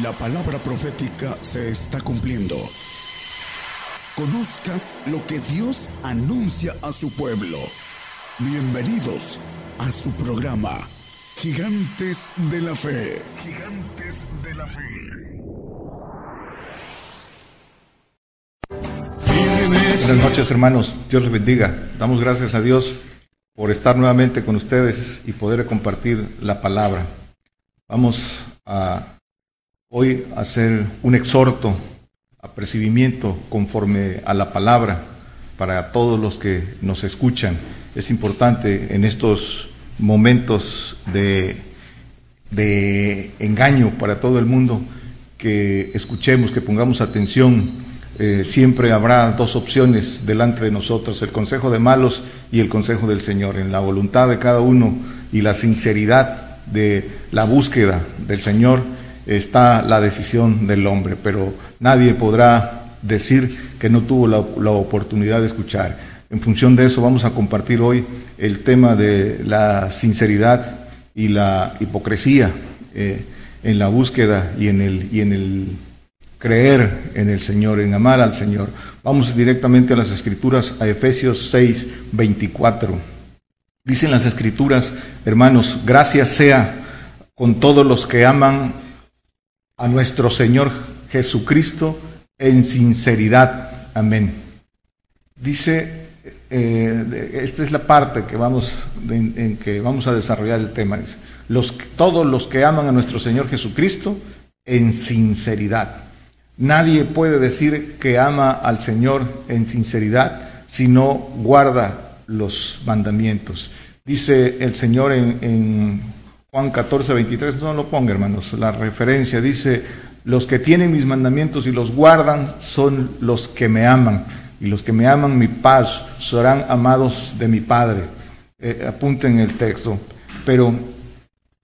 La palabra profética se está cumpliendo. Conozca lo que Dios anuncia a su pueblo. Bienvenidos a su programa, Gigantes de la Fe. Gigantes de la Fe. Buenas noches hermanos, Dios les bendiga. Damos gracias a Dios por estar nuevamente con ustedes y poder compartir la palabra. Vamos a hoy hacer un exhorto, apercibimiento conforme a la palabra para todos los que nos escuchan. Es importante en estos momentos de, de engaño para todo el mundo que escuchemos, que pongamos atención eh, siempre habrá dos opciones delante de nosotros, el consejo de malos y el consejo del Señor. En la voluntad de cada uno y la sinceridad de la búsqueda del Señor está la decisión del hombre, pero nadie podrá decir que no tuvo la, oportunidad de escuchar. En función de eso vamos a compartir hoy el tema de la sinceridad y la hipocresía eh, en la búsqueda y en el, y en el creer en el Señor, en amar al Señor. Vamos directamente a las Escrituras, a Efesios 6, 24. Dicen las Escrituras, hermanos, gracias sea con todos los que aman a nuestro Señor Jesucristo en sinceridad. Amén. Dice, eh, esta es la parte que vamos, en, que vamos a desarrollar el tema. los, todos los que aman a nuestro Señor Jesucristo en sinceridad. Nadie puede decir que ama al Señor en sinceridad si no guarda los mandamientos. Dice el Señor en, Juan 14, 23, no lo ponga hermanos, la referencia dice, los que tienen mis mandamientos y los guardan son los que me aman, y los que me aman mi paz serán amados de mi Padre. Eh, apunten el texto, pero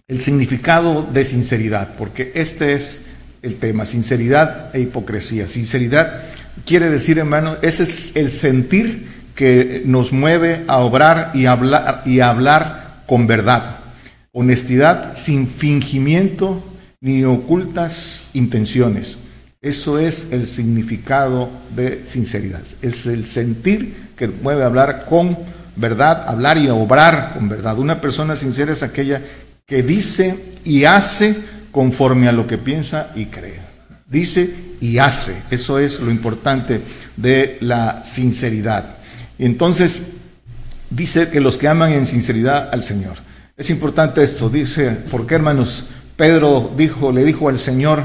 el significado de sinceridad, porque este es el tema, sinceridad e hipocresía. Sinceridad quiere decir, hermano, ese es el sentir que nos mueve a obrar y hablar, y hablar con verdad. Honestidad sin fingimiento ni ocultas intenciones. Eso es el significado de sinceridad. Es el sentir que mueve a hablar con verdad, hablar y obrar con verdad. Una persona sincera es aquella que dice y hace conforme a lo que piensa y cree. Dice y hace. Eso es lo importante de la sinceridad. Entonces, dice que los que aman en sinceridad al Señor. Es importante esto, dice, porque hermanos, Pedro dijo, le dijo al Señor,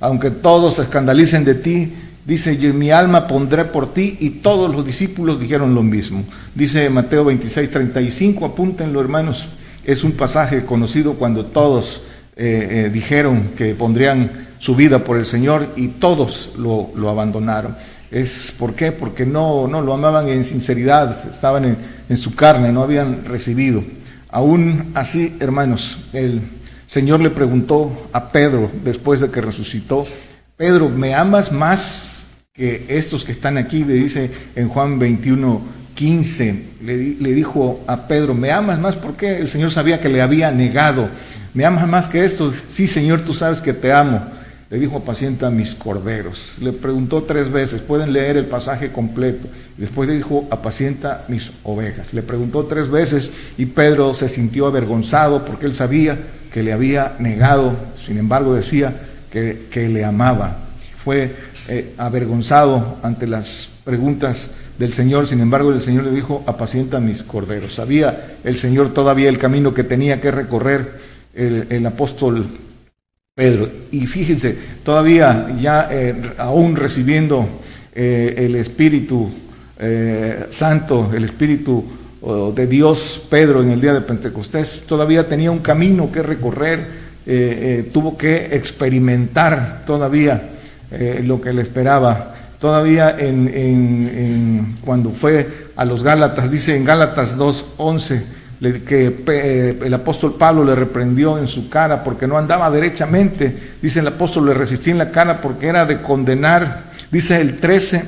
aunque todos se escandalicen de ti, dice, mi alma pondré por ti, y todos los discípulos dijeron lo mismo. Dice Mateo 26, 35, apúntenlo hermanos, es un pasaje conocido cuando todos eh, eh, dijeron que pondrían su vida por el Señor y todos lo, abandonaron. Es ¿Por qué? Porque no, no lo amaban en sinceridad, estaban en, en su carne, no habían recibido. Aún así, hermanos, el Señor le preguntó a Pedro después de que resucitó, Pedro, ¿me amas más que estos que están aquí? Le dice en Juan 21, 15, le, le dijo a Pedro, ¿me amas más? Porque el Señor sabía que le había negado ¿Me amas más que esto? Sí, Señor, tú sabes que te amo. Le dijo, apacienta mis corderos. Le preguntó tres veces, pueden leer el pasaje completo. Después le dijo, apacienta mis ovejas. Le preguntó tres veces y Pedro se sintió avergonzado porque él sabía que le había negado. Sin embargo, decía que, le amaba. Fue eh, avergonzado ante las preguntas del Señor. Sin embargo, el Señor le dijo, apacienta mis corderos. Sabía el Señor todavía el camino que tenía que recorrer el, apóstol Pedro. Y fíjense, todavía ya eh, aún recibiendo eh, el Espíritu eh, Santo, el Espíritu oh, de Dios, Pedro en el día de Pentecostés, todavía tenía un camino que recorrer, tuvo que experimentar todavía lo que le esperaba. Todavía en, cuando fue a los Gálatas, dice en Gálatas 2.11, que eh, el apóstol Pablo le reprendió en su cara porque no andaba derechamente. Dice el apóstol, le resistí en la cara porque era de condenar. Dice el 13,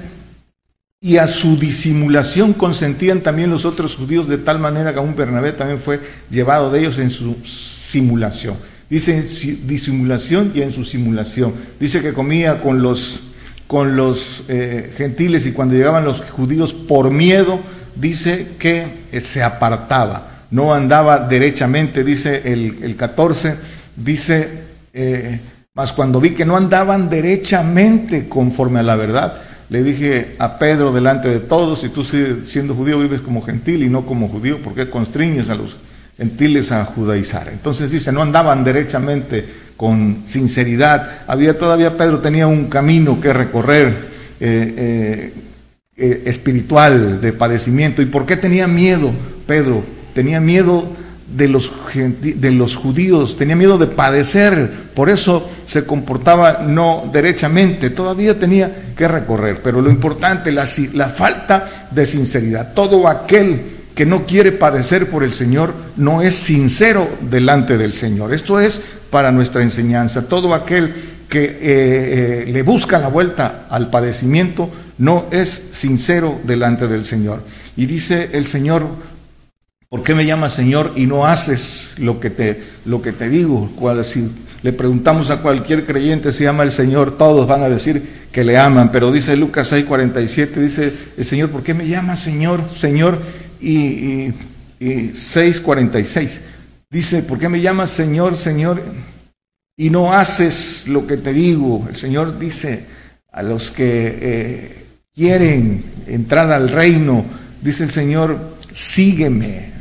y a su disimulación consentían también los otros judíos de tal manera que aún Bernabé también fue llevado de ellos en su simulación. Dice en disimulación y en su simulación. Dice que comía con los, con los eh, gentiles y cuando llegaban los judíos por miedo, dice que se apartaba. No andaba derechamente, dice el, el 14, dice, eh, mas cuando vi que no andaban derechamente conforme a la verdad, le dije a Pedro delante de todos, si tú siendo judío vives como gentil y no como judío, ¿por qué constriñes a los gentiles a judaizar? Entonces dice, no andaban derechamente con sinceridad. Había todavía, Pedro tenía un camino que recorrer eh, eh, espiritual de padecimiento. ¿Y por qué tenía miedo Pedro? Tenía miedo de los, de los judíos, tenía miedo de padecer, por eso se comportaba no derechamente, todavía tenía que recorrer, pero lo importante, la, la falta de sinceridad, todo aquel que no quiere padecer por el Señor no es sincero delante del Señor, esto es para nuestra enseñanza, todo aquel que eh, eh, le busca la vuelta al padecimiento no es sincero delante del Señor. Y dice el Señor, ¿Por qué me llamas Señor y no haces lo que te, lo que te digo? si le preguntamos a cualquier creyente si ama el Señor, todos van a decir que le aman, pero dice Lucas 6:47, dice el Señor, ¿por qué me llamas Señor, Señor? Y, y, y 6:46, dice, ¿por qué me llamas Señor, Señor? Y no haces lo que te digo. El Señor dice a los que eh, quieren entrar al reino, dice el Señor, sígueme,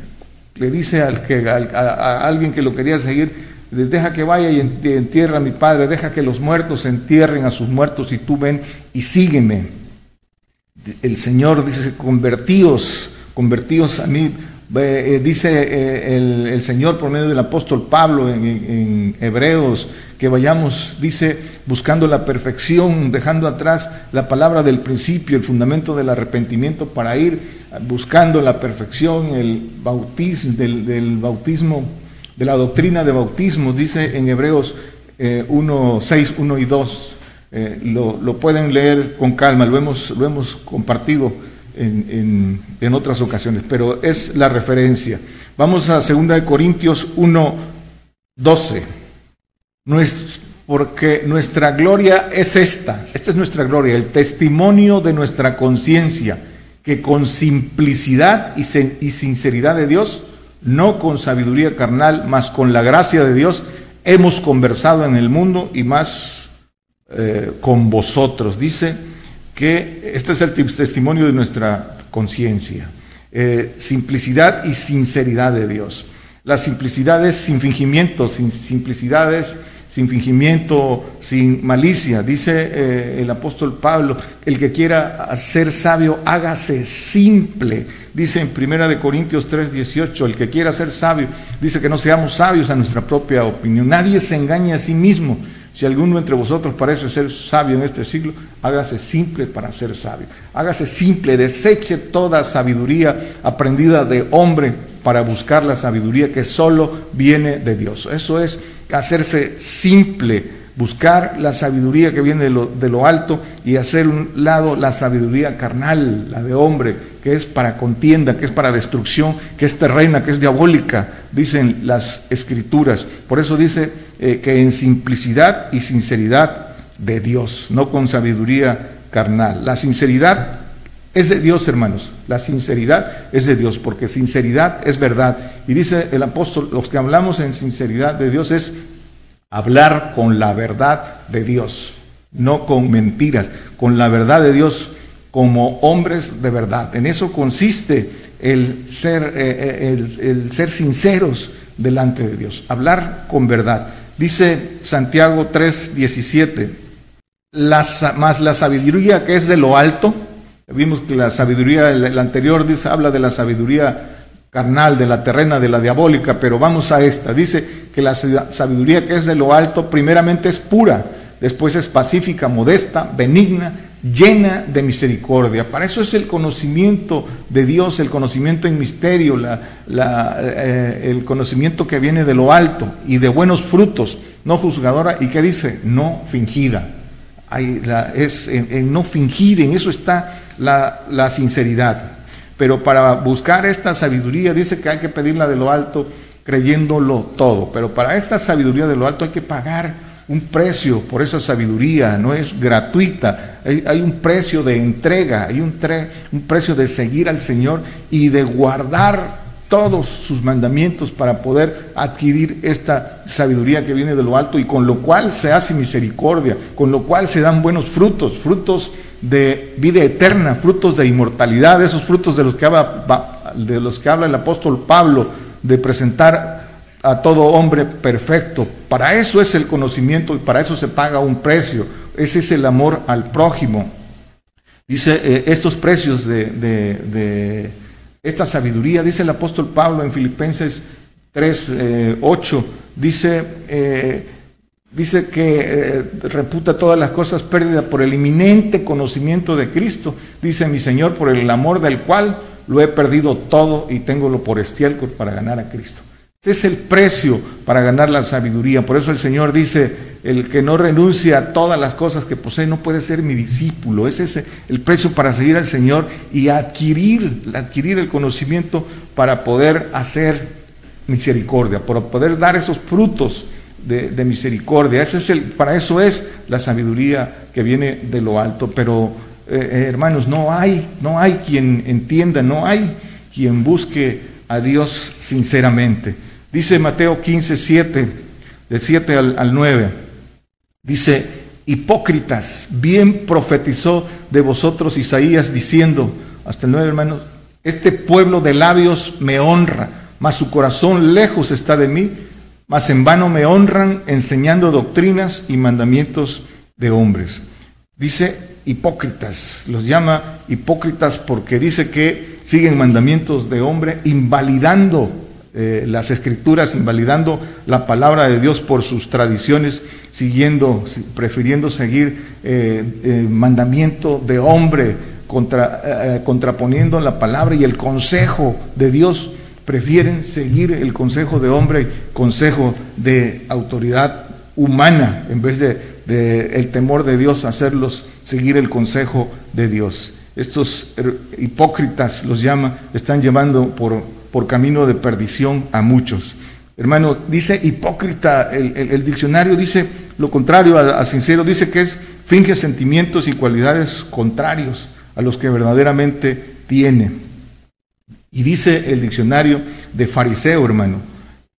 le dice al que, a, alguien que lo quería seguir, deja que vaya y entierra a mi padre, deja que los muertos entierren a sus muertos y tú ven y sígueme. El Señor dice, convertíos, convertíos a mí. Eh, dice eh, el, Señor por medio del apóstol Pablo en Hebreos, que vayamos, dice, buscando la perfección, dejando atrás la palabra del principio, el fundamento del arrepentimiento para ir buscando la perfección, el bautismo, del, bautismo, de la doctrina de bautismo, dice en Hebreos 1, 6, 1 y 2. Eh, lo, pueden leer con calma, lo hemos, lo hemos compartido en, otras ocasiones, pero es la referencia. Vamos a 2 Corintios 1, 12. porque nuestra gloria es esta, esta es nuestra gloria, el testimonio de nuestra conciencia que con simplicidad y, sinceridad de Dios, no con sabiduría carnal, mas con la gracia de Dios, hemos conversado en el mundo y más eh, con vosotros. Dice que este es el testimonio de nuestra conciencia. Eh, simplicidad y sinceridad de Dios. La simplicidad es sin fingimiento, sin simplicidad es sin fingimiento, sin malicia. Dice eh, el apóstol Pablo, el que quiera ser sabio, hágase simple. Dice en Primera de Corintios 3, 18, el que quiera ser sabio, dice que no seamos sabios a nuestra propia opinión. Nadie se engaña a sí mismo. Si alguno entre vosotros parece ser sabio en este siglo, hágase simple para ser sabio. Hágase simple, deseche toda sabiduría aprendida de hombre para buscar la sabiduría que solo viene de Dios. Eso es hacerse simple, buscar la sabiduría que viene de lo, de lo alto y hacer un lado la sabiduría carnal, la de hombre, que es para contienda, que es para destrucción, que es terrena, que es diabólica, dicen las escrituras. Por eso dice eh, que en simplicidad y sinceridad de Dios, no con sabiduría carnal. La sinceridad es de Dios, hermanos. La sinceridad es de Dios, porque sinceridad es verdad. Y dice el apóstol, los que hablamos en sinceridad de Dios es hablar con la verdad de Dios, no con mentiras, con la verdad de Dios como hombres de verdad. En eso consiste el ser, eh, eh, el, ser sinceros delante de Dios, hablar con verdad. Dice Santiago 3:17, más la sabiduría que es de lo alto, Vimos que la sabiduría, el, anterior dice, habla de la sabiduría carnal, de la terrena, de la diabólica, pero vamos a esta. Dice que la sabiduría que es de lo alto, primeramente es pura, después es pacífica, modesta, benigna, llena de misericordia. Para eso es el conocimiento de Dios, el conocimiento en misterio, eh, el conocimiento que viene de lo alto y de buenos frutos, no juzgadora, y que dice, no fingida. es en no fingir, en eso está la, sinceridad. Pero para buscar esta sabiduría dice que hay que pedirla de lo alto, creyéndolo todo. Pero para esta sabiduría de lo alto hay que pagar un precio por esa sabiduría, no es gratuita, hay, un precio de entrega, hay un, un precio de seguir al Señor y de guardar todos sus mandamientos para poder adquirir esta sabiduría que viene de lo alto y con lo cual se hace misericordia, con lo cual se dan buenos frutos, frutos de vida eterna, frutos de inmortalidad, esos frutos de los que habla, de los que habla el apóstol Pablo, de presentar a todo hombre perfecto. Para eso es el conocimiento y para eso se paga un precio. Ese es el amor al prójimo. Dice eh, estos precios de, esta sabiduría, dice el apóstol Pablo en Filipenses 3, 8, eh, dice, eh, dice que reputa todas las cosas pérdidas por el inminente conocimiento de Cristo. Dice mi Señor, por el amor del cual lo he perdido todo y tengo lo por estiércol para ganar a Cristo. Este es el precio para ganar la sabiduría. Por eso el Señor dice, el que no renuncia a todas las cosas que posee no puede ser mi discípulo. Ese es el precio para seguir al Señor y adquirir, adquirir el conocimiento para poder hacer misericordia, para poder dar esos frutos de, misericordia. Ese es el, para eso es la sabiduría que viene de lo alto. Pero eh, eh, hermanos, no hay, no hay quien entienda, no hay quien busque a Dios sinceramente. Dice Mateo 15, 7, del 7 al, 9. Dice, hipócritas, bien profetizó de vosotros Isaías diciendo, hasta el 9 hermanos, este pueblo de labios me honra, mas su corazón lejos está de mí, mas en vano me honran enseñando doctrinas y mandamientos de hombres. Dice hipócritas, los llama hipócritas porque dice que siguen mandamientos de hombre invalidando eh, las escrituras, invalidando la palabra de Dios por sus tradiciones, siguiendo, prefiriendo seguir eh, el mandamiento de hombre, contra, eh, contraponiendo la palabra y el consejo de Dios, prefieren seguir el consejo de hombre, consejo de autoridad humana, en vez de, de el temor de Dios, hacerlos seguir el consejo de Dios. Estos hipócritas los llama, están llevando por por camino de perdición a muchos. Hermano, dice hipócrita, el, diccionario dice lo contrario a, sincero, dice que es finge sentimientos y cualidades contrarios a los que verdaderamente tiene. Y dice el diccionario de fariseo, hermano.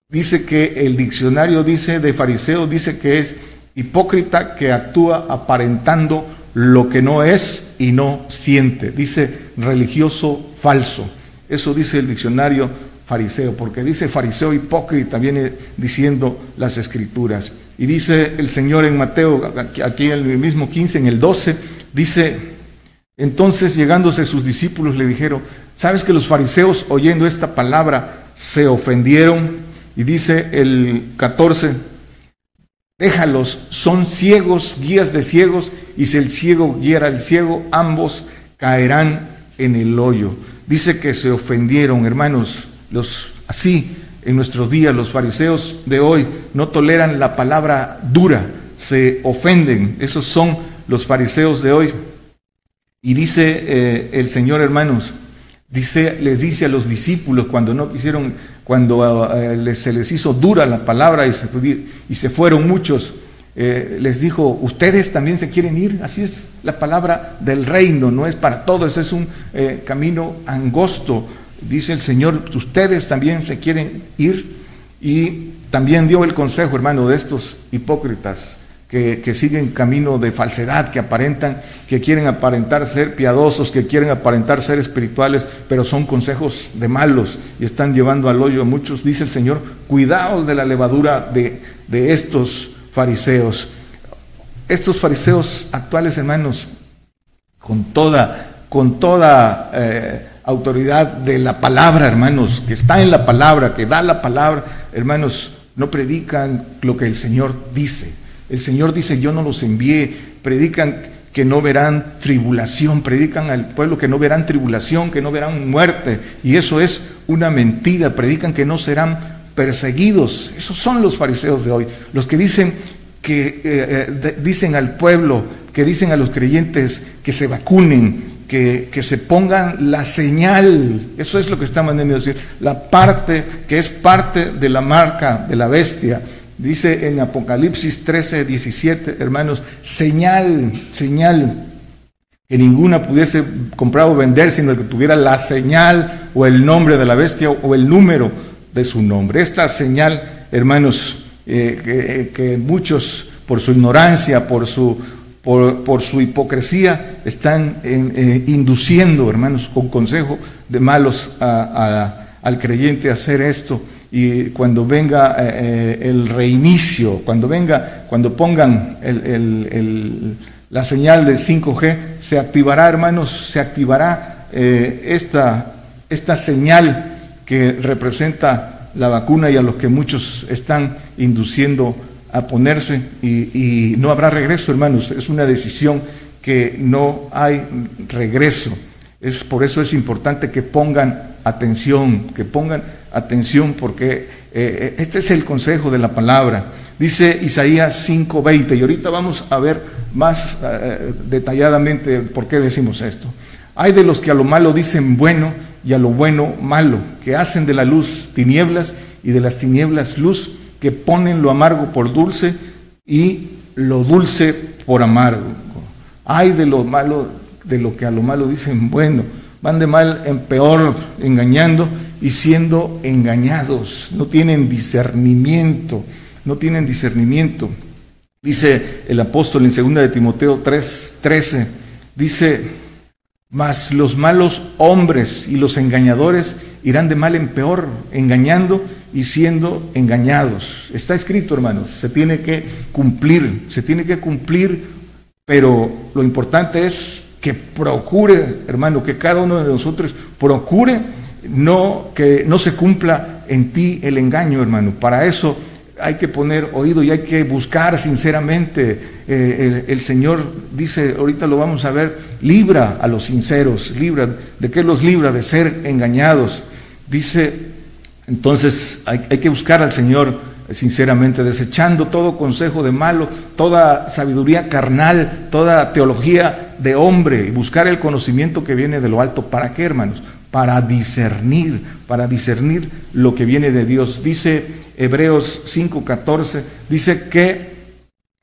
Dice que el diccionario dice de fariseo, dice que es hipócrita que actúa aparentando lo que no es y no siente. Dice religioso falso. Eso dice el diccionario fariseo, porque dice fariseo hipócrita, viene diciendo las escrituras. Y dice el Señor en Mateo, aquí en el mismo 15, en el 12, dice, entonces llegándose sus discípulos le dijeron, ¿sabes que los fariseos oyendo esta palabra se ofendieron? Y dice el 14, déjalos, son ciegos, guías de ciegos, y si el ciego guiara al ciego, ambos caerán en el hoyo. Dice que se ofendieron, hermanos, los así en nuestros días los fariseos de hoy no toleran la palabra dura, se ofenden. Esos son los fariseos de hoy. Y dice eh, el Señor, hermanos, dice, les dice a los discípulos cuando no quisieron, cuando eh, se les hizo dura la palabra y se, y se fueron muchos, eh, les dijo, ustedes también se quieren ir, así es la palabra del reino, no es para todos, es un eh, camino angosto, dice el Señor, ustedes también se quieren ir y también dio el consejo, hermano, de estos hipócritas que, que, siguen camino de falsedad, que aparentan, que quieren aparentar ser piadosos, que quieren aparentar ser espirituales, pero son consejos de malos y están llevando al hoyo a muchos. Dice el Señor, cuidaos de la levadura de, de estos fariseos. Estos fariseos actuales, hermanos, con toda, con toda eh, autoridad de la palabra, hermanos, que está en la palabra, que da la palabra, hermanos, no predican lo que el Señor dice. El Señor dice, yo no los envié, predican que no verán tribulación, predican al pueblo que no verán tribulación, que no verán muerte, y eso es una mentira, predican que no serán perseguidos. Esos son los fariseos de hoy, los que dicen que eh, eh, dicen al pueblo, que dicen a los creyentes que se vacunen que, que, se pongan la señal, eso es lo que está mandando decir, la parte que es parte de la marca de la bestia. Dice en Apocalipsis 13, 17, hermanos, señal, señal, que ninguna pudiese comprar o vender, sino que tuviera la señal o el nombre de la bestia o el número de su nombre. Esta señal, hermanos, eh, que, muchos por su ignorancia, por su, por, su hipocresía, están eh, induciendo, hermanos, con consejo de malos al creyente a hacer esto. Y cuando venga eh, el reinicio, cuando venga, cuando pongan la señal de 5G, se activará, hermanos, se activará esta, esta señal que representa la vacuna y a los que muchos están induciendo a ponerse y, no habrá regreso, hermanos. Es una decisión que no hay regreso. Es por eso es importante que pongan atención, que pongan atención porque eh, eh, este es el consejo de la palabra. Dice Isaías 5:20 y ahorita vamos a ver más eh, detalladamente por qué decimos esto. Hay de los que a lo malo dicen bueno y a lo bueno malo, que hacen de la luz tinieblas y de las tinieblas luz, que ponen lo amargo por dulce y lo dulce por amargo. Hay de lo malo, de lo que a lo malo dicen bueno, van de mal en peor, engañando y siendo engañados, no tienen discernimiento, no tienen discernimiento. Dice el apóstol en 2 de Timoteo 3:13, dice, mas los malos hombres y los engañadores irán de mal en peor, engañando y siendo engañados. Está escrito, hermanos, se tiene que cumplir, se tiene que cumplir, pero lo importante es que procure, hermano, que cada uno de nosotros procure no que no se cumpla en ti el engaño, hermano. Para eso hay que poner oído y hay que buscar sinceramente. Eh, el, Señor dice, ahorita lo vamos a ver, libra a los sinceros, libra, ¿de qué los libra? De ser engañados. Dice, entonces hay, hay que buscar al Señor sinceramente, desechando todo consejo de malo, toda sabiduría carnal, toda teología de hombre y buscar el conocimiento que viene de lo alto. ¿Para qué, hermanos? Para discernir, para discernir lo que viene de Dios. Dice Hebreos 5:14, dice que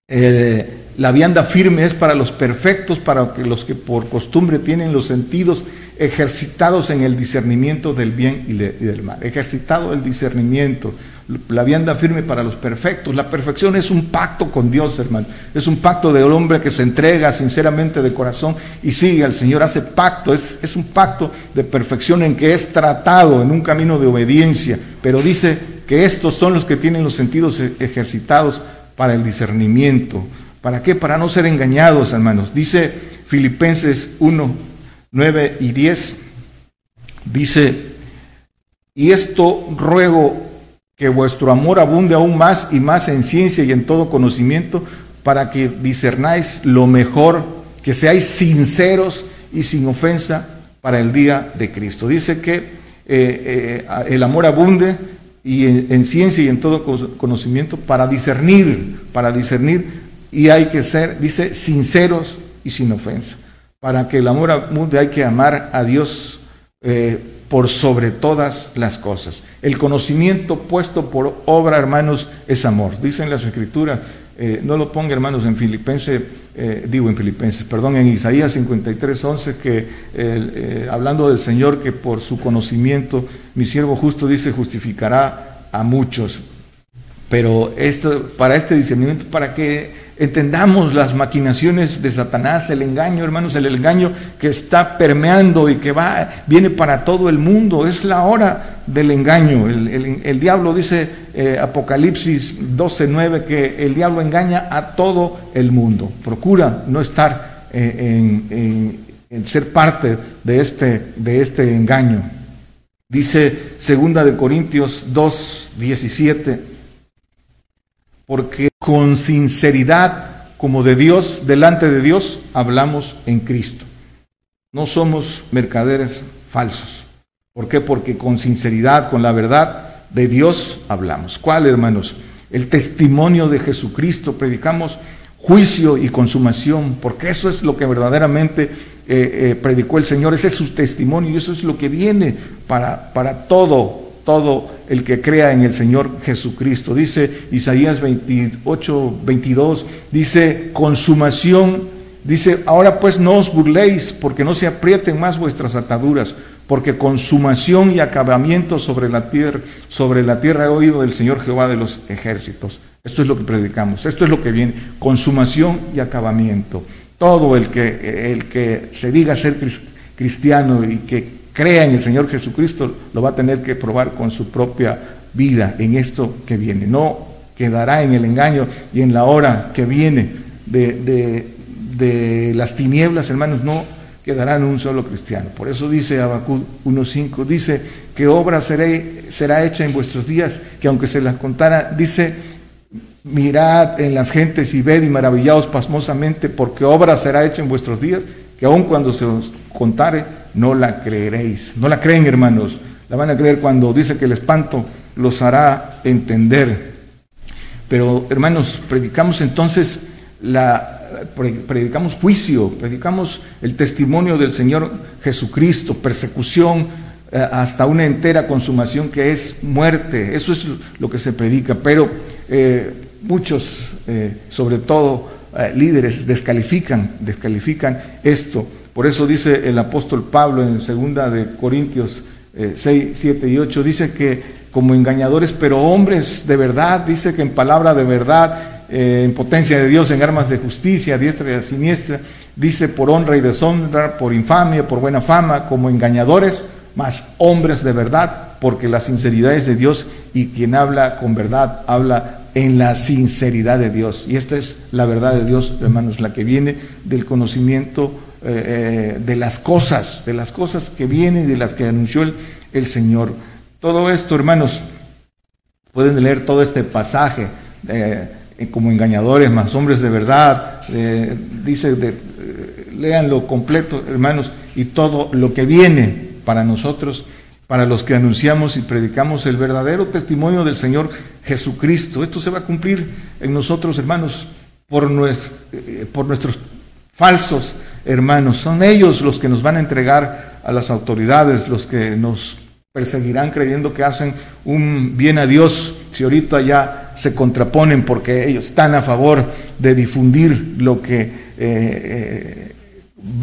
eh, la vianda firme es para los perfectos, para los que por costumbre tienen los sentidos ejercitados en el discernimiento del bien y del mal. Ejercitado el discernimiento. La vianda firme para los perfectos. La perfección es un pacto con Dios, hermano. Es un pacto del hombre que se entrega sinceramente de corazón y sigue al Señor. Hace pacto. Es, es un pacto de perfección en que es tratado en un camino de obediencia. Pero dice que estos son los que tienen los sentidos e-, ejercitados para el discernimiento. ¿Para qué? Para no ser engañados, hermanos. Dice Filipenses 1, 9 y 10. Dice, y esto ruego que vuestro amor abunde aún más y más en ciencia y en todo conocimiento, para que discernáis lo mejor, que seáis sinceros y sin ofensa para el día de Cristo. Dice que eh, eh, el amor abunde y en, ciencia y en todo conocimiento para discernir, para discernir, y hay que ser, dice, sinceros y sin ofensa. Para que el amor abunde hay que amar a Dios eh, por sobre todas las cosas. El conocimiento puesto por obra, hermanos, es amor. Dicen las escrituras, eh, no lo ponga, hermanos, en Filipenses, eh, digo en Filipenses, perdón, en Isaías 53, 11, que hablando del Señor, que por su conocimiento mi siervo justo dice justificará a muchos. Pero esto, para este discernimiento, para que entendamos las maquinaciones de Satanás, el engaño, hermanos, el engaño que está permeando y que va, viene para todo el mundo. Es la hora del engaño. El, diablo dice eh, Apocalipsis 12:9 que el diablo engaña a todo el mundo. Procura no estar eh, en, en, ser parte de este, de este engaño. Dice segunda de Corintios 2:17, porque con sinceridad como de Dios, delante de Dios, hablamos en Cristo. No somos mercaderes falsos. ¿Por qué? Porque con sinceridad, con la verdad de Dios hablamos. ¿Cuál, hermanos? El testimonio de Jesucristo. Predicamos juicio y consumación, porque eso es lo que verdaderamente eh, eh, predicó el Señor, ese es su testimonio y eso es lo que viene para, para todo, todo el que crea en el Señor Jesucristo. Dice Isaías 28, 22, dice, consumación, dice, ahora pues no os burléis, porque no se aprieten más vuestras ataduras, porque consumación y acabamiento sobre la tierra, sobre la tierra he oído del Señor Jehová de los ejércitos. Esto es lo que predicamos, esto es lo que viene, consumación y acabamiento. Todo el que, el que se diga ser cristiano y que crea en el Señor Jesucristo lo va a tener que probar con su propia vida en esto que viene. No quedará en el engaño y en la hora que viene de, de, las tinieblas, hermanos, no quedará en un solo cristiano. Por eso dice Habacuc 1.5, dice que obra será hecha en vuestros días, que aunque se las contara, dice, mirad en las gentes y ved y maravillaos pasmosamente, porque obra será hecha en vuestros días, que aun cuando se os contare, no la creeréis. No la creen, hermanos. La van a creer cuando dice que el espanto los hará entender. Pero, hermanos, predicamos entonces la predicamos juicio, predicamos el testimonio del Señor Jesucristo, persecución eh, hasta una entera consumación que es muerte. Eso es lo que se predica. Pero eh, muchos, eh, sobre todo líderes, descalifican, descalifican esto. Por eso dice el apóstol Pablo en segunda de Corintios 6, eh, 7 y 8, dice que como engañadores, pero hombres de verdad, dice que en palabra de verdad, eh, en potencia de Dios, en armas de justicia, diestra y siniestra, dice por honra y deshonra, por infamia, por buena fama, como engañadores, más hombres de verdad, porque la sinceridad es de Dios y quien habla con verdad habla en la sinceridad de Dios. Y esta es la verdad de Dios, hermanos, la que viene del conocimiento eh, de las cosas, de las cosas que vienen y de las que anunció el, Señor. Todo esto, hermanos, pueden leer todo este pasaje eh, como engañadores, más hombres de verdad, eh, dice, de, léanlo completo, hermanos, y todo lo que viene para nosotros, para los que anunciamos y predicamos el verdadero testimonio del Señor Jesucristo. Esto se va a cumplir en nosotros, hermanos, por, por nuestros falsos hermanos. Son ellos los que nos van a entregar a las autoridades, los que nos perseguirán creyendo que hacen un bien a Dios si ahorita ya se contraponen porque ellos están a favor de difundir lo que eh, eh,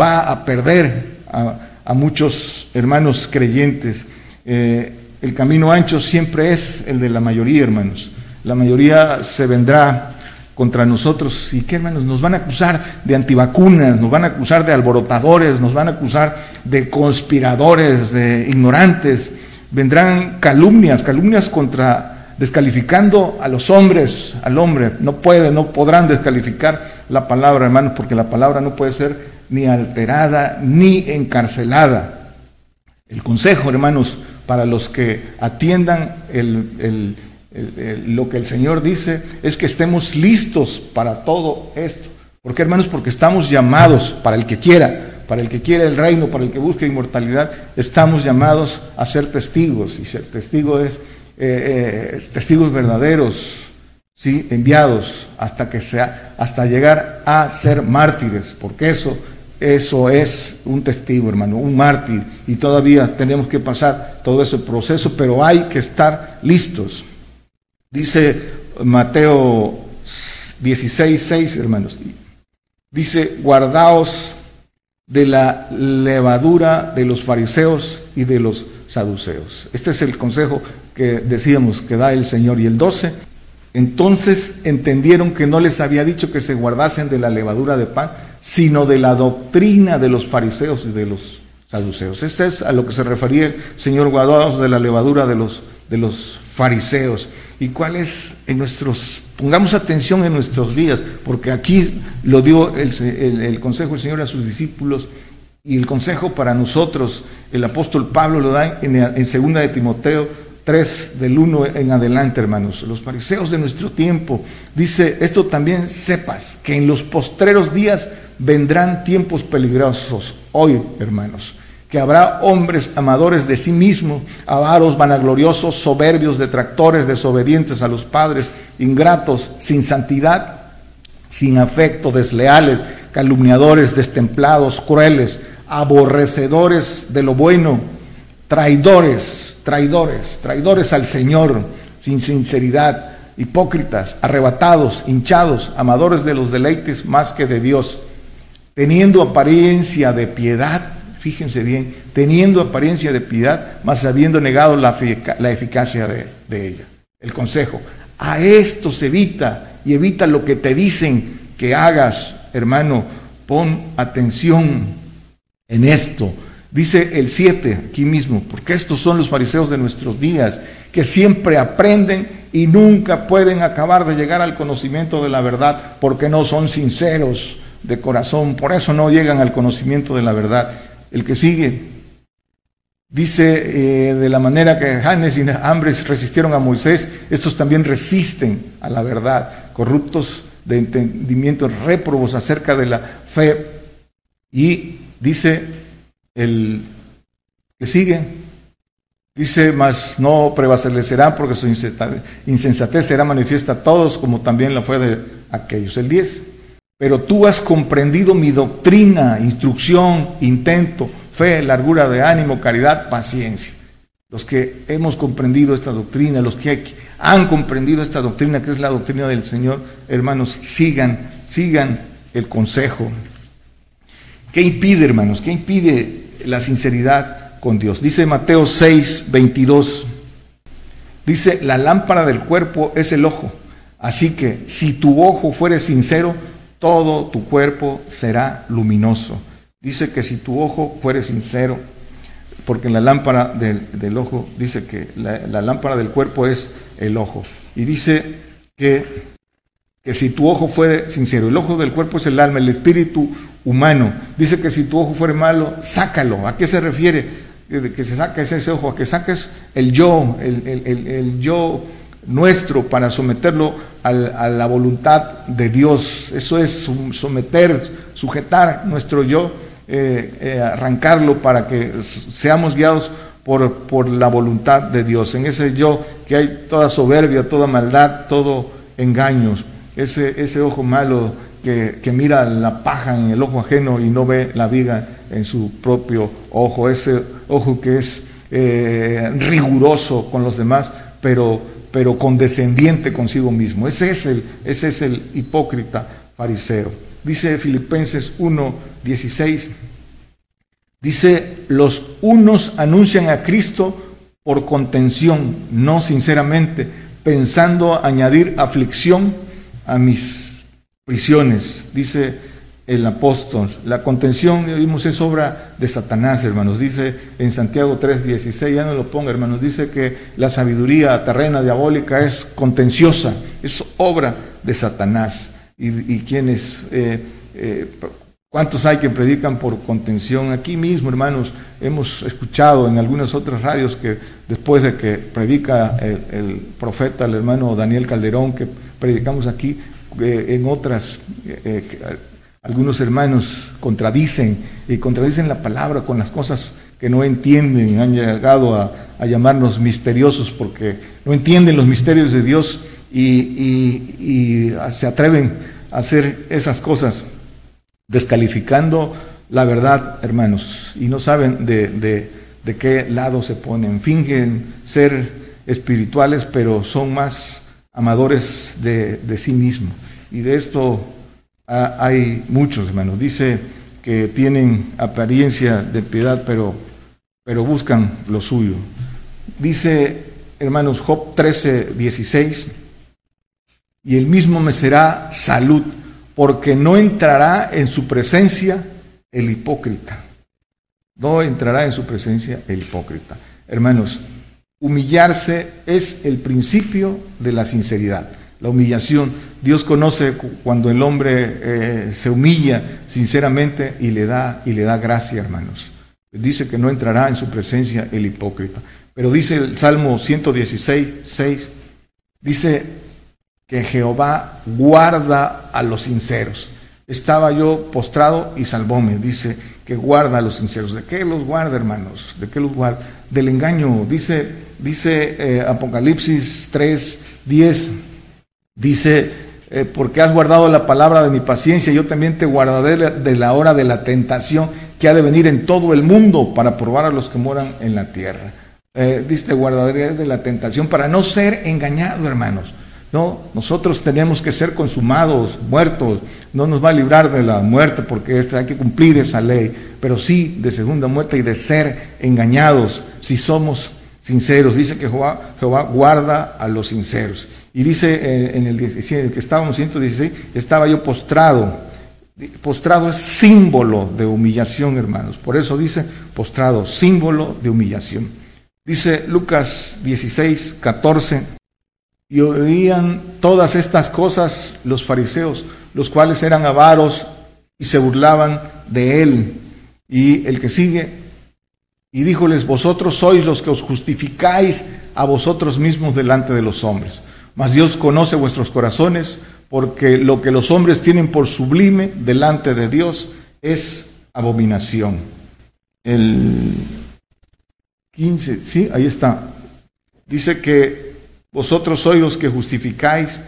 va a perder a, muchos hermanos creyentes. Eh, el camino ancho siempre es el de la mayoría, hermanos. La mayoría se vendrá contra nosotros. ¿Y qué hermanos? Nos van a acusar de antivacunas, nos van a acusar de alborotadores, nos van a acusar de conspiradores, de ignorantes. Vendrán calumnias, calumnias contra, descalificando a los hombres, al hombre. No puede, no podrán descalificar la palabra, hermanos, porque la palabra no puede ser ni alterada ni encarcelada. El consejo, hermanos, para los que atiendan el lo que el Señor dice es que estemos listos para todo esto. ¿Por qué, hermanos? Porque estamos llamados, para el que quiera, para el que quiera el reino, para el que busque inmortalidad, estamos llamados a ser testigos. Y ser testigo es, eh, eh, testigos verdaderos, ¿sí? enviados hasta, que sea, hasta llegar a ser mártires, porque eso, eso es un testigo, hermano, un mártir. Y todavía tenemos que pasar todo ese proceso, pero hay que estar listos. Dice Mateo 16, 6, hermanos. Dice, guardaos de la levadura de los fariseos y de los saduceos. Este es el consejo que decíamos que da el Señor. Y el 12, entonces entendieron que no les había dicho que se guardasen de la levadura de pan, sino de la doctrina de los fariseos y de los saduceos. Este es a lo que se refería el Señor, guardaos de la levadura de los, de los fariseos y cuál es en nuestros, pongamos atención en nuestros días, porque aquí lo dio el, consejo del Señor a sus discípulos y el consejo para nosotros, el apóstol Pablo lo da en, en segunda de Timoteo 3 del 1 en adelante, hermanos. Los fariseos de nuestro tiempo, dice, esto también sepas, que en los postreros días vendrán tiempos peligrosos. Hoy, hermanos, que habrá hombres amadores de sí mismos, avaros, vanagloriosos, soberbios, detractores, desobedientes a los padres, ingratos, sin santidad, sin afecto, desleales, calumniadores, destemplados, crueles, aborrecedores de lo bueno, traidores, traidores, traidores al Señor, sin sinceridad, hipócritas, arrebatados, hinchados, amadores de los deleites más que de Dios, teniendo apariencia de piedad, fíjense bien, teniendo apariencia de piedad, mas habiendo negado la, eficacia de, de ella. El consejo, a esto se evita y evita lo que te dicen que hagas, hermano, pon atención en esto. Dice el 7 aquí mismo, porque estos son los fariseos de nuestros días, que siempre aprenden y nunca pueden acabar de llegar al conocimiento de la verdad porque no son sinceros de corazón, por eso no llegan al conocimiento de la verdad. El que sigue dice eh, de la manera que Hannes y Hambres resistieron a Moisés, estos también resisten a la verdad, corruptos de entendimiento, réprobos acerca de la fe. Y dice el que sigue, dice, mas no prevalecerán porque su insensatez será manifiesta a todos, como también la fue de aquellos. El 10, pero tú has comprendido mi doctrina, instrucción, intento, fe, largura de ánimo, caridad, paciencia. Los que hemos comprendido esta doctrina, los que han comprendido esta doctrina, que es la doctrina del Señor, hermanos, sigan, sigan el consejo. ¿Qué impide, hermanos? ¿Qué impide la sinceridad con Dios? Dice Mateo 6, 22. Dice, la lámpara del cuerpo es el ojo. Así que si tu ojo fuere sincero, todo tu cuerpo será luminoso. Dice que si tu ojo fuere sincero, porque la lámpara del, ojo dice que la, lámpara del cuerpo es el ojo. Y dice que, que si tu ojo fuere sincero, el ojo del cuerpo es el alma, el espíritu humano. Dice que si tu ojo fuere malo, sácalo. ¿A qué se refiere? Que se saque ese ojo, a que saques el yo, el, yo nuestro para someterlo a la voluntad de Dios. Eso es someter, sujetar nuestro yo eh, eh, arrancarlo para que seamos guiados por, por la voluntad de Dios. En ese yo que hay toda soberbia, toda maldad, todo engaños. Ese, ese ojo malo que, que, mira la paja en el ojo ajeno y no ve la viga en su propio ojo. Ese ojo que es eh, riguroso con los demás, pero, pero condescendiente consigo mismo. Ese es el, ese es el hipócrita fariseo. Dice Filipenses 1, 16. Dice, los unos anuncian a Cristo por contención, no sinceramente, pensando añadir aflicción a mis prisiones. Dice el apóstol, la contención, vimos, es obra de Satanás, hermanos. Dice en Santiago 3:16, ya no lo ponga, hermanos, dice que la sabiduría terrena, diabólica, es contenciosa, es obra de Satanás. Y, quienes eh, eh, ¿Cuántos hay que predican por contención? Aquí mismo, hermanos, hemos escuchado en algunas otras radios que después de que predica el, profeta, el hermano Daniel Calderón, que predicamos aquí, eh, en otras, algunos hermanos contradicen y contradicen la palabra con las cosas que no entienden, han llegado a, llamarnos misteriosos porque no entienden los misterios de Dios y se atreven a hacer esas cosas descalificando la verdad, hermanos, y no saben de, qué lado se ponen. Fingen ser espirituales, pero son más amadores de, sí mismos. Y de esto hay muchos, hermanos. Dice que tienen apariencia de piedad, pero, pero buscan lo suyo. Dice, hermanos, Job 13, 16, y el mismo me será salud porque no entrará en su presencia el hipócrita. No entrará en su presencia el hipócrita. Hermanos, humillarse es el principio de la sinceridad. La humillación, Dios conoce cuando el hombre eh, se humilla sinceramente y le da y le da gracia, hermanos. Dice que no entrará en su presencia el hipócrita. Pero dice el Salmo 116, 6, dice, que Jehová guarda a los sinceros. Estaba yo postrado y salvóme. Dice que guarda a los sinceros. ¿De qué los guarda, hermanos? ¿De qué los guarda? Del engaño. Dice, dice eh, Apocalipsis 3, 10. Dice, eh, porque has guardado la palabra de mi paciencia, yo también te guardaré de la hora de la tentación. que ha de venir en todo el mundo para probar a los que moran en la tierra. Eh, dice guardaría de la tentación para no ser engañado, hermanos. No, nosotros tenemos que ser consumados, muertos. No nos va a librar de la muerte porque hay que cumplir esa ley, pero sí de segunda muerte y de ser engañados si somos sinceros. Dice que Jehová, Jehová guarda a los sinceros. Y dice eh, en el 17, que estábamos 116, estaba yo postrado Postrado es símbolo de humillación, hermanos. Por eso dice postrado, símbolo de humillación. Dice Lucas 16, 14. Y oían todas estas cosas los fariseos, los cuales eran avaros y se burlaban de él. Y el que sigue, y díjoles, vosotros sois los que os justificáis a vosotros mismos delante de los hombres. Mas Dios conoce vuestros corazones, porque lo que los hombres tienen por sublime delante de Dios es abominación. El 15, sí, ahí está. Dice que vosotros sois los que justificáis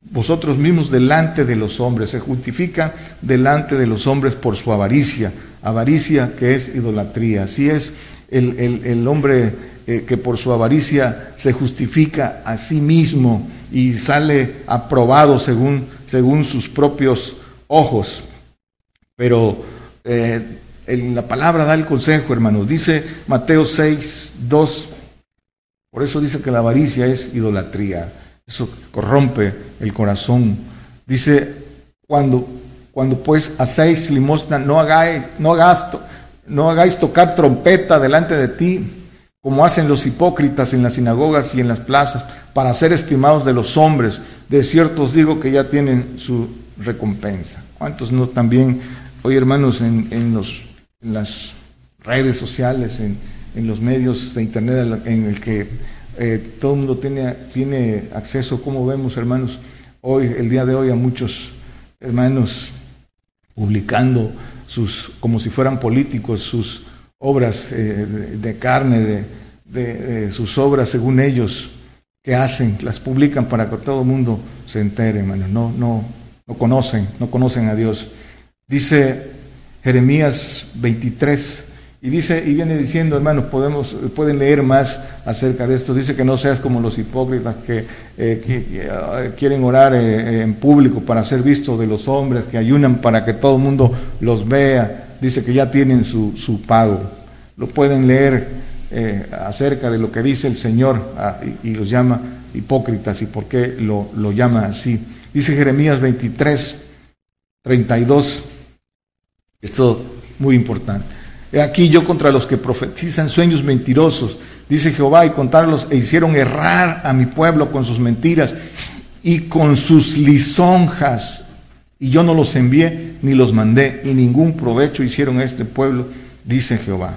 vosotros mismos delante de los hombres. Se justifica delante de los hombres por su avaricia. Avaricia que es idolatría. Así es el, el hombre eh, que por su avaricia se justifica a sí mismo y sale aprobado según, según sus propios ojos. Pero eh, la palabra da el consejo, hermanos. Dice Mateo 6, 2. Por eso dice que la avaricia es idolatría. Eso corrompe el corazón. Dice, cuando, cuando pues hacéis limosna, no hagáis, no hagáis, no hagáis tocar trompeta delante de ti como hacen los hipócritas en las sinagogas y en las plazas, para ser estimados de los hombres. De cierto os digo que ya tienen su recompensa. ¿Cuántos no también, hoy hermanos, en las redes sociales, en, los medios de internet en el que eh, todo el mundo tiene, tiene acceso, como vemos hermanos, hoy, el día de hoy, a muchos hermanos publicando sus, como si fueran políticos, sus obras eh, de, carne, de, sus obras según ellos que hacen, las publican para que todo el mundo se entere, hermano. No, no, no conocen, no conocen a Dios. Dice Jeremías 23, y dice, y viene diciendo, hermanos, podemos, pueden leer más acerca de esto. Dice que no seas como los hipócritas que, eh, eh, quieren orar en público para ser vistos de los hombres, que ayunan para que todo el mundo los vea dice que ya tienen su, su pago. Lo pueden leer eh, acerca de lo que dice el Señor ah, y, los llama hipócritas y por qué lo, lo llama así. Dice Jeremías 23, 32, esto muy importante. He aquí yo contra los que profetizan sueños mentirosos, dice Jehová, y contarlos e hicieron errar a mi pueblo con sus mentiras y con sus lisonjas y yo no los envié ni los mandé, y ningún provecho hicieron a este pueblo, dice Jehová.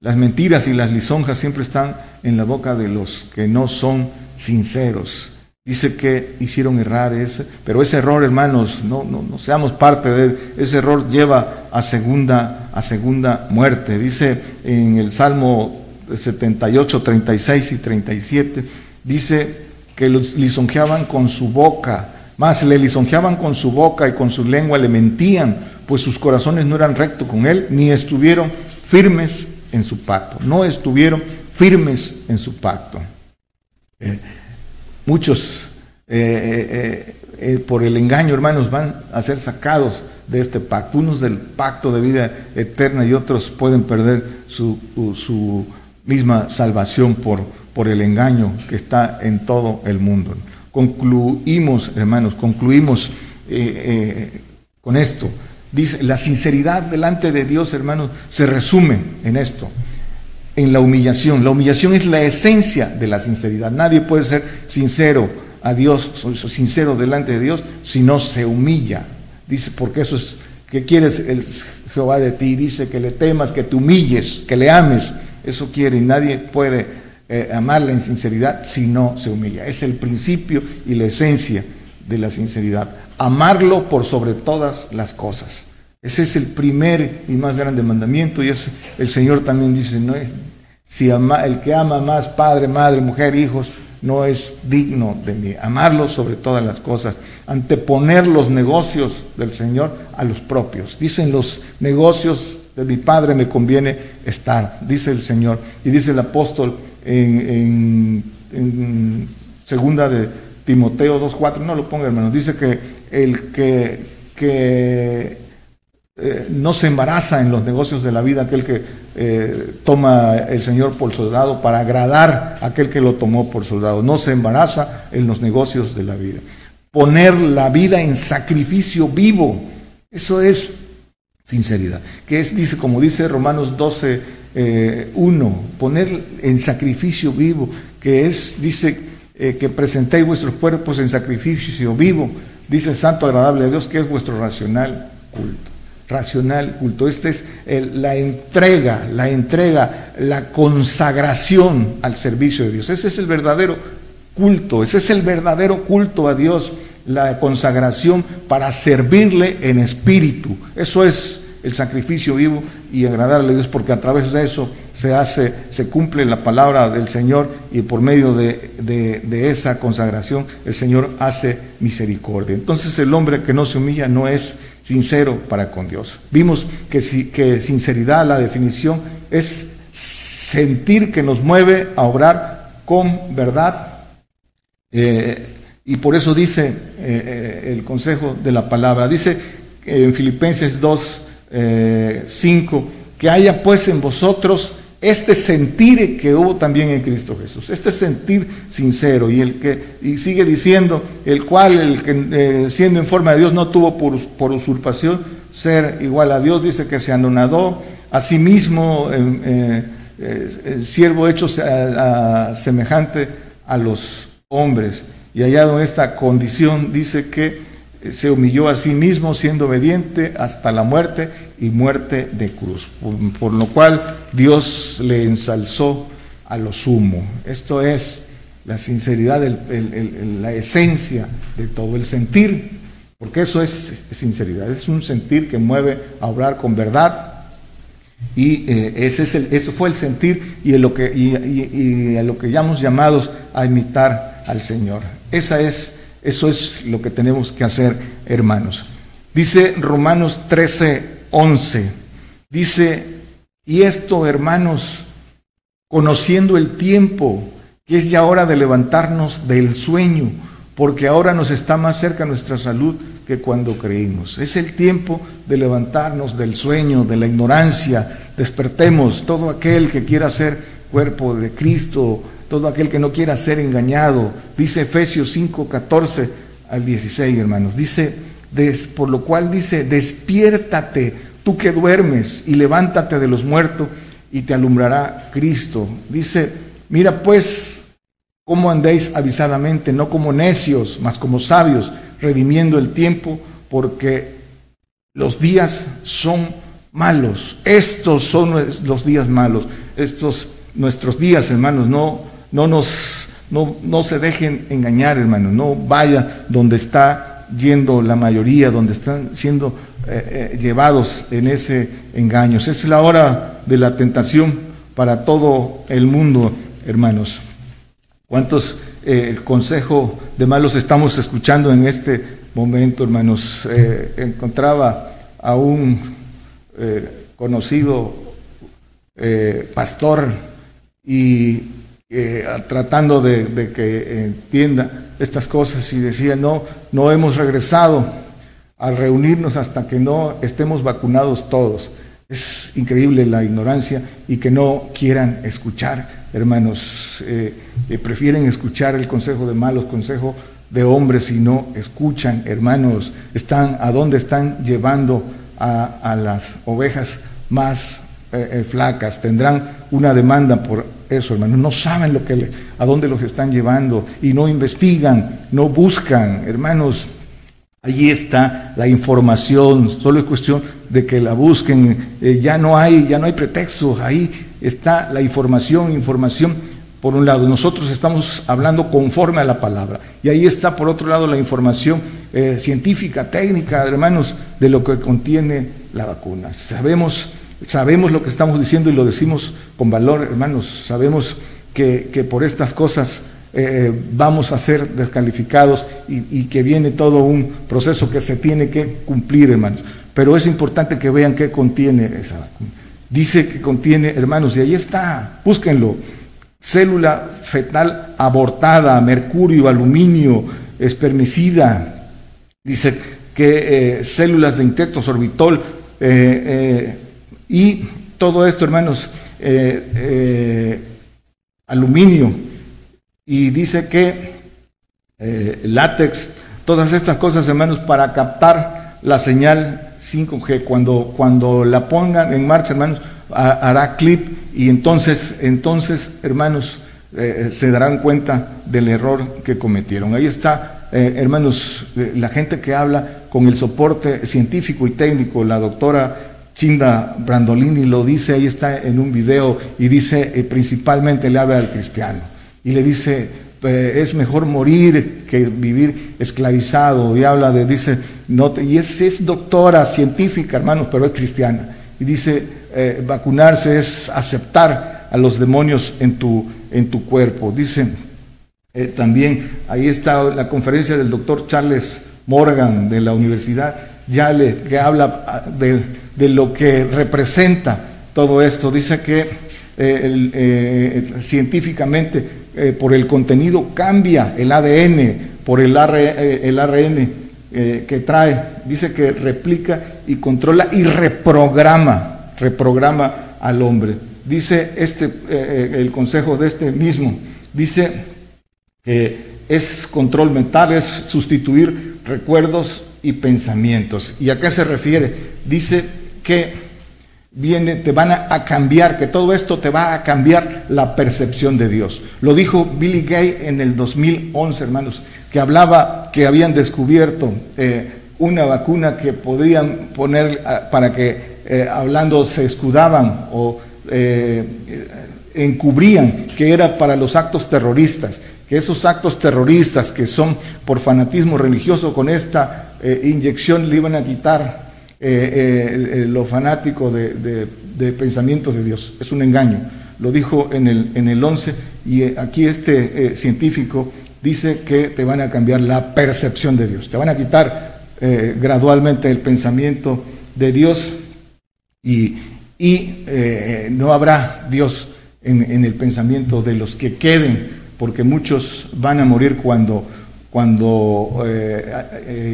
Las mentiras y las lisonjas siempre están en la boca de los que no son sinceros. Dice que hicieron errar ese, pero ese error, hermanos, no, no, no seamos parte de él. Ese error lleva a segunda, a segunda muerte. Dice en el Salmo 78, 36 y 37, dice que los lisonjeaban con su boca más le lisonjeaban con su boca y con su lengua le mentían, pues sus corazones no eran rectos con él, ni estuvieron firmes en su pacto. No estuvieron firmes en su pacto. Eh, muchos eh, eh, por el engaño, hermanos, van a ser sacados de este pacto. Unos del pacto de vida eterna y otros pueden perder su, su misma salvación por, por el engaño que está en todo el mundo concluimos, hermanos, concluimos eh, eh, con esto. Dice, la sinceridad delante de Dios, hermanos, se resume en esto, en la humillación. La humillación es la esencia de la sinceridad. Nadie puede ser sincero a Dios, sincero delante de Dios, si no se humilla. Dice, porque eso es, que quieres el Jehová de ti? Dice que le temas, que te humilles, que le ames. Eso quiere y nadie puede eh, amarla en sinceridad si no se humilla. Es el principio y la esencia de la sinceridad. Amarlo por sobre todas las cosas. Ese es el primer y más grande mandamiento y el Señor también dice, no es, si ama, el que ama más padre, madre, mujer, hijos, no es digno de mí. Amarlo sobre todas las cosas, anteponer los negocios del Señor a los propios. Dicen los negocios de mi Padre me conviene estar, dice el Señor. Y dice el apóstol en, segunda de Timoteo 2.4, no lo ponga hermano, dice que el que, que eh, no se embaraza en los negocios de la vida aquel que eh, toma el Señor por soldado para agradar a aquel que lo tomó por soldado. No se embaraza en los negocios de la vida. Poner la vida en sacrificio vivo, eso es sinceridad. Que es, dice, como dice Romanos 12, 1, eh, poner en sacrificio vivo, que es, dice, eh, que presentéis vuestros cuerpos en sacrificio vivo, dice santo agradable a Dios, que es vuestro racional culto. Racional culto. Esta es la entrega, la entrega, la consagración al servicio de Dios. Ese es el verdadero culto, ese es el verdadero culto a Dios la consagración para servirle en espíritu. Eso es el sacrificio vivo y agradarle a Dios, porque a través de eso se hace, se cumple la palabra del Señor y por medio de, esa consagración el Señor hace misericordia. Entonces el hombre que no se humilla no es sincero para con Dios. Vimos que, que sinceridad, la definición, es sentir que nos mueve a obrar con verdad. Eh, y por eso dice eh, eh, el consejo de la palabra. Dice en Filipenses 2, 5, eh, que haya pues en vosotros este sentir que hubo también en Cristo Jesús, este sentir sincero y el que y sigue diciendo el cual el que siendo en forma de Dios no tuvo por, por, usurpación ser igual a Dios, dice que se anonadó a sí mismo, el siervo hecho semejante a los hombres y hallado en esta condición, dice que eh, se humilló a sí mismo siendo obediente hasta la muerte y muerte de cruz, por, lo cual Dios le ensalzó a lo sumo. Esto es la sinceridad, la esencia de todo el sentir, porque eso es sinceridad, es un sentir que mueve a obrar con verdad. Y eh, ese es eso fue el sentir y, lo que, y, a lo que llamamos llamados a imitar al Señor. Esa es, eso es lo que tenemos que hacer, hermanos. Dice Romanos 13, 11. Dice, y esto, hermanos, conociendo el tiempo, que es ya hora de levantarnos del sueño, porque ahora nos está más cerca nuestra salud que cuando creímos. Es el tiempo de levantarnos del sueño, de la ignorancia. Despertemos todo aquel que quiera ser cuerpo de Cristo, todo aquel que no quiera ser engañado. Dice Efesios 5, 14 al 16, hermanos. Dice, por lo cual dice, despiértate tú que duermes y levántate de los muertos y te alumbrará Cristo. Dice, mira pues cómo andéis avisadamente, no como necios, mas como sabios, redimiendo el tiempo, porque los días son malos. Estos son los días malos. Estos nuestros días, hermanos, no no nos, no, no se dejen engañar, hermano, no vaya donde está yendo la mayoría, donde están siendo eh, eh, llevados en ese engaño. Es la hora de la tentación para todo el mundo, hermanos. ¿Cuántos eh, consejo de malos estamos escuchando en este momento, hermanos? encontraba a un conocido pastor y eh, tratando de, que entienda estas cosas y decía, no, no hemos regresado a reunirnos hasta que no estemos vacunados todos. Es increíble la ignorancia y que no quieran escuchar, hermanos. Eh, eh, prefieren escuchar el consejo de malos, consejo de hombres y no escuchan, hermanos. Están, ¿A dónde están llevando a, a las ovejas más flacas? Tendrán una demanda por eso, hermanos. No saben lo que a dónde los están llevando y no investigan, no buscan, hermanos. Allí está la información, solo es cuestión de que la busquen. Eh, ya no hay, ya no hay pretextos. Ahí está la información, información. Por un lado, nosotros estamos hablando conforme a la palabra. Y ahí está, por otro lado, la información eh, científica, técnica, hermanos, de lo que contiene la vacuna. Sabemos Sabemos lo que estamos diciendo y lo decimos con valor, hermanos. Sabemos que, por estas cosas eh, vamos a ser descalificados y, que viene todo un proceso que se tiene que cumplir, hermanos. Pero es importante que vean qué contiene esa vacuna. Dice que contiene, hermanos, y ahí está, búsquenlo, célula fetal abortada, mercurio, aluminio, espermicida, dice que eh, células de intectosorbitol sorbitol eh, y todo esto, hermanos, aluminio, y dice que eh, látex, todas estas cosas, hermanos, para captar la señal 5G. Cuando, cuando la pongan en marcha, hermanos, hará clip y entonces, entonces hermanos, eh, se darán cuenta del error que cometieron. Ahí está, eh, hermanos, la gente que habla con el soporte científico y técnico, la doctora Chinda Brandolini lo dice, ahí está en un video y dice, principalmente le habla al cristiano y le dice, eh, es mejor morir que vivir esclavizado. Y habla de, dice, no y es, doctora científica, hermanos, pero es cristiana. Y dice, eh, vacunarse es aceptar a los demonios en tu, en tu cuerpo. Dice, eh, también, ahí está la conferencia del doctor Charles Morgan de la universidad Yale, que habla ah, de, de lo que representa todo esto. Dice que científicamente eh, por el contenido cambia el ADN, por el, eh, el ARN eh, que trae. Dice que replica y controla y reprograma, reprograma al hombre. Dice este, el consejo de este mismo, dice que es control mental, es sustituir recuerdos y pensamientos. ¿Y a qué se refiere? Dice que viene, te van a, cambiar, que todo esto te va a cambiar la percepción de Dios. Lo dijo Billy Gay en el 2011, hermanos, que hablaba que habían descubierto eh, una vacuna que podían poner ah, para que eh, hablando se escudaban o eh, encubrían que era para los actos terroristas, que esos actos terroristas que son por fanatismo religioso con esta inyección le iban a quitar eh, eh, lo fanático de, pensamientos de Dios. Es un engaño. Lo dijo en el, en el 11 y eh, aquí este científico dice que te van a cambiar la percepción de Dios. Te van a quitar gradualmente el pensamiento de Dios y, y no habrá Dios en, en, el pensamiento de los que queden, porque muchos van a morir cuando, cuando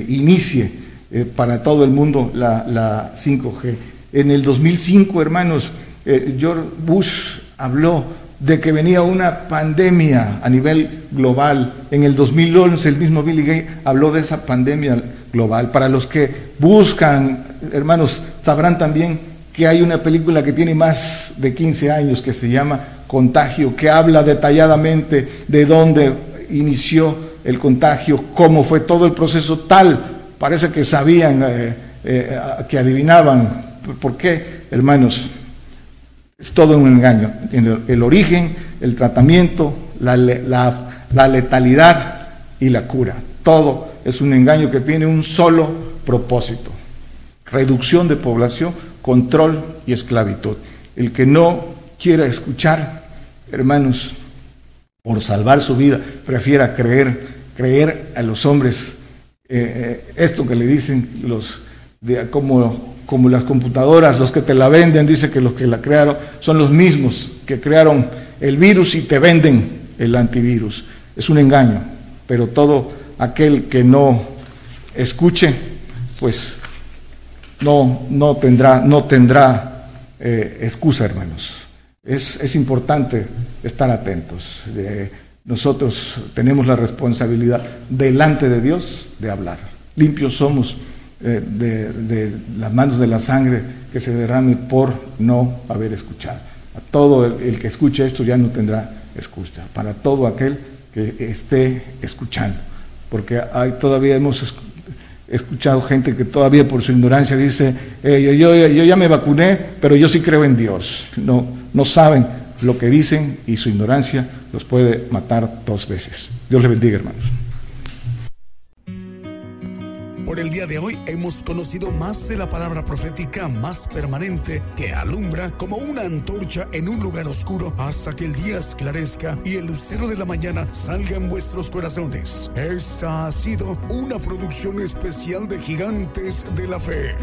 inicie eh, para todo el mundo la, 5G. En el 2005, hermanos, eh, George Bush habló de que venía una pandemia a nivel global. En el 2011 el mismo Billy Gates habló de esa pandemia global. Para los que buscan, hermanos, sabrán también que hay una película que tiene más de 15 años que se llama Contagio, que habla detalladamente de dónde inició el contagio, cómo fue todo el proceso tal parece que sabían, eh, eh, que adivinaban. ¿Por qué, hermanos? Es todo un engaño. El, origen, el tratamiento, la, la letalidad y la cura. Todo es un engaño que tiene un solo propósito. Reducción de población, control y esclavitud. El que no quiera escuchar, hermanos, por salvar su vida, prefiera creer, creer a los hombres eh, eh, esto que le dicen los de, como, como las computadoras, los que te la venden, dice que los que la crearon son los mismos que crearon el virus y te venden el antivirus. Es un engaño, pero todo aquel que no escuche, pues no, no tendrá, no tendrá eh, excusa, hermanos. Es, es, importante estar atentos. Nosotros tenemos la responsabilidad delante de Dios de hablar. Limpios somos eh, de, las manos de la sangre que se derrame por no haber escuchado. A todo el, que escuche esto ya no tendrá excusa. Para todo aquel que esté escuchando. Porque hay, todavía hemos escuchado gente que todavía por su ignorancia dice, yo, yo, yo, ya me vacuné, pero yo sí creo en Dios. No, no saben lo que dicen y su ignorancia los puede matar dos veces. Dios les bendiga, hermanos. Por el día de hoy hemos conocido más de la palabra profética más permanente que alumbra como una antorcha en un lugar oscuro hasta que el día esclarezca y el lucero de la mañana salga en vuestros corazones. Esta ha sido una producción especial de Gigantes de la Fe.